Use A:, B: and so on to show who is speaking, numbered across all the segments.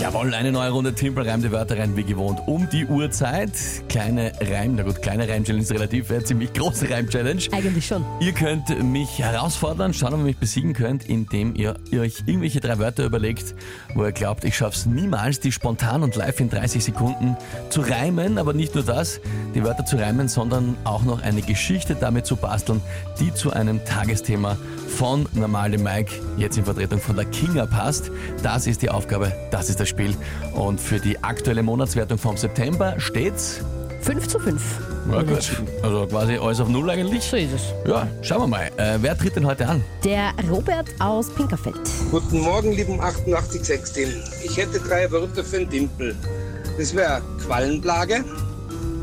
A: Jawohl, eine neue Runde Timpel reimt die Wörter rein, wie gewohnt, um die Uhrzeit. Kleine Reim, na gut, kleine Reim-Challenge ist relativ, wäre ziemlich große Reim-Challenge.
B: Eigentlich schon.
A: Ihr könnt mich herausfordern, schauen, ob ihr mich besiegen könnt, indem ihr, ihr euch irgendwelche drei Wörter überlegt, wo ihr glaubt, ich schaff's niemals, die spontan und live in 30 Sekunden zu reimen, aber nicht nur das, die Wörter zu reimen, sondern auch noch eine Geschichte damit zu basteln, die zu einem Tagesthema von Normale Mike, jetzt in Vertretung von der Kinga passt. Das ist die Aufgabe, das ist das Spiel. Und für die aktuelle Monatswertung vom September steht's.
B: 5 zu 5.
A: Ja, gut. Also quasi alles auf Null eigentlich.
B: So ist es.
A: Ja, schauen wir mal. Äh, wer tritt denn heute an?
B: Der Robert aus Pinkerfeld.
C: Guten Morgen, lieben 88-6-Team. Ich hätte drei Wörter für den Dimpel. Das wäre Quallenplage,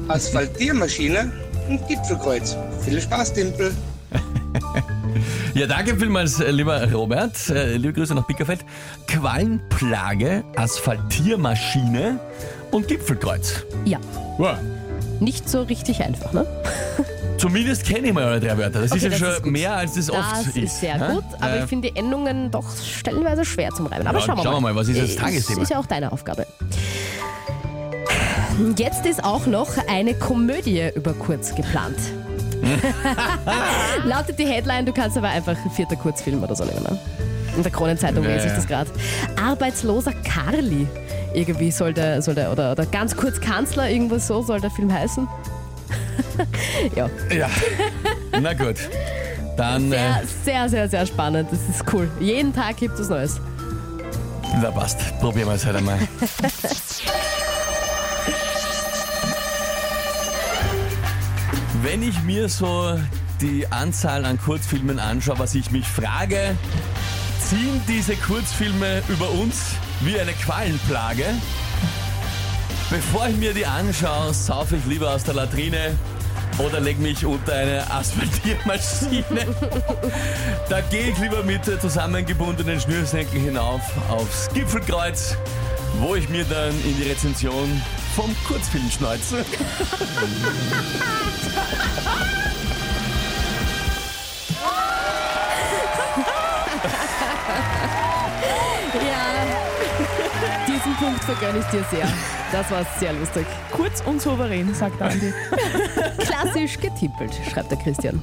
C: Asphaltiermaschine und Gipfelkreuz. Viel Spaß, Dimpel.
A: Ja, danke vielmals, äh, lieber Robert. Äh, liebe Grüße nach Pickerfeld. Quallenplage, Asphaltiermaschine und Gipfelkreuz.
B: Ja,
A: Ja.
B: nicht so richtig einfach, ne?
A: Zumindest kenne ich mal eure drei Wörter. Das
B: Okay,
A: ist ja
B: das
A: schon
B: ist
A: mehr, als das, oft
B: Das
A: ist.
B: ist sehr
A: ja?
B: gut, aber
A: Äh,
B: ich finde die Endungen doch stellenweise schwer zum Reimen. Aber
A: Ja,
B: schauen wir
A: schauen wir
B: mal.
A: mal, was ist das
B: Äh,
A: Tagesthema?
B: Ist ja auch deine Aufgabe. Jetzt ist auch noch eine Komödie über kurz geplant. Lautet die Headline, du kannst aber einfach ein vierter Kurzfilm oder so nehmen. Ne? In der Kronenzeitung
A: Ja,
B: lese ich das gerade. Arbeitsloser Carly. Irgendwie soll der, soll der oder, oder ganz kurz Kanzler, irgendwas so soll der Film heißen. ja,
A: Ja. Na gut. Dann, äh,
B: sehr, sehr, sehr, sehr spannend. Das ist cool. Jeden Tag gibt es Neues.
A: na passt. Probieren wir es halt einmal. Wenn ich mir so die Anzahl an Kurzfilmen anschaue, was ich mich frage, ziehen diese Kurzfilme über uns wie eine Quallenplage? Bevor ich mir die anschaue, saufe ich lieber aus der Latrine oder leg mich unter eine Asphaltiermaschine. Da gehe ich lieber mit zusammengebundenen Schnürsenkeln hinauf aufs Gipfelkreuz, wo ich mir dann in die Rezension vom Kurzfilm schneuze.
B: Ja, diesen Punkt vergönne ich dir sehr. Das war sehr lustig.
D: Kurz und souverän, sagt Andi.
B: Klassisch getippelt, schreibt der Christian.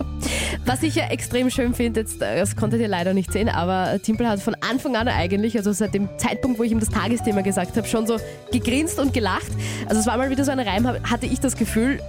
B: Was ich ja extrem schön finde, jetzt, äh, das konntet ihr leider nicht sehen, aber Timpel hat von Anfang an eigentlich, also seit dem Zeitpunkt, wo ich ihm das Tagesthema gesagt habe, schon so gegrinst und gelacht. Also es war mal wieder so ein Reim, hatte ich das Gefühl,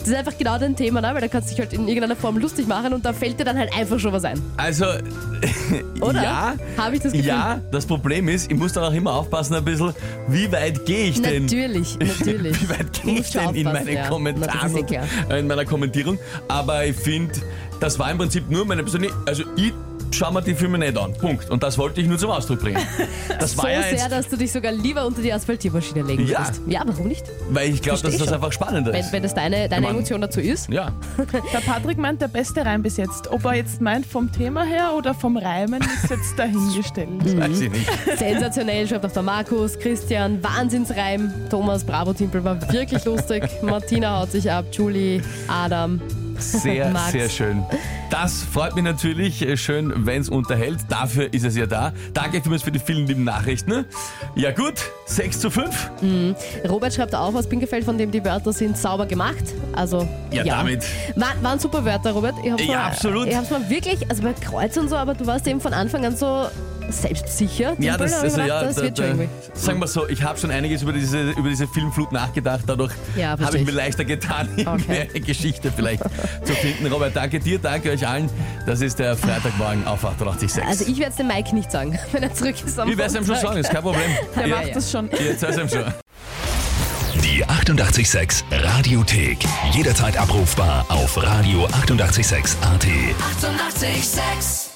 B: das ist einfach genau dein Thema, ne? weil da kannst du dich halt in irgendeiner Form lustig machen und da fällt dir dann halt einfach schon was ein.
A: Also,
B: Oder?
A: ja.
B: Habe ich das Gefühl?
A: Ja, das Problem ist, ich muss dann auch immer aufpassen ein bisschen, wie weit gehe ich denn?
B: Natürlich, natürlich.
A: Wie weit gehe ich denn in meinen
B: ja.
A: Kommentaren
B: Na, eh
A: in meiner Kommentierung? Aber ich finde, das war im Prinzip nur meine persönliche, also ich schaue mir die Filme nicht an. Punkt. Und das wollte ich nur zum Ausdruck bringen. Das
B: So
A: war ja
B: sehr, dass du dich sogar lieber unter die Asphaltiermaschine legen
A: Ja.
B: würdest. Ja, warum nicht?
A: weil ich glaube, dass das
B: schon.
A: einfach spannender
B: Wenn,
A: ist.
B: wenn das deine, deine
A: Mann.
B: Emotion dazu ist.
A: Ja,
D: Der Patrick meint, der beste Reim bis jetzt. Ob er jetzt meint vom Thema her oder vom Reimen, ist jetzt dahingestellt.
A: weiß ich nicht.
B: Sensationell, schreibt auch der Markus, Christian, Wahnsinnsreim. Thomas, Bravo Timpel war wirklich lustig. Martina haut sich ab, Julie, Adam.
A: Sehr,
B: Max.
A: sehr schön. Das freut mich natürlich. Schön, wenn es unterhält. Dafür ist es ja da. Danke vielmals für die vielen lieben Nachrichten. Ja gut, 6 zu 5.
B: Robert schreibt auch aus Pinkelfeld, von dem die Wörter sind sauber gemacht. Also,
A: Ja, damit.
B: War, waren super Wörter, Robert. Ich hab's
A: Ja,
B: mal,
A: absolut.
B: Ich hab's mal wirklich, also bei Kreuz und so, aber du warst eben von Anfang an so selbstsicher.
A: Ja, das, also, ja,
B: das
A: da,
B: wird schon
A: da,
B: irgendwie.
A: sagen wir so, ich habe schon einiges über diese, über diese Filmflut nachgedacht. Dadurch
B: Ja,
A: habe ich mir
B: ich.
A: leichter getan,
B: Okay.
A: eine Geschichte vielleicht zu finden. Robert, danke dir, danke euch allen. Das ist der Freitagmorgen auf 886.
B: Also ich werde es dem Mike nicht sagen, wenn er zurück ist am
A: ich werde es ihm schon sagen, ist kein Problem.
D: Der
A: Ihr-
D: macht das schon.
A: Jetzt hört's ihm schon.
E: Die 886 Radiothek. Jederzeit abrufbar auf radio886.at. 886!
F: 886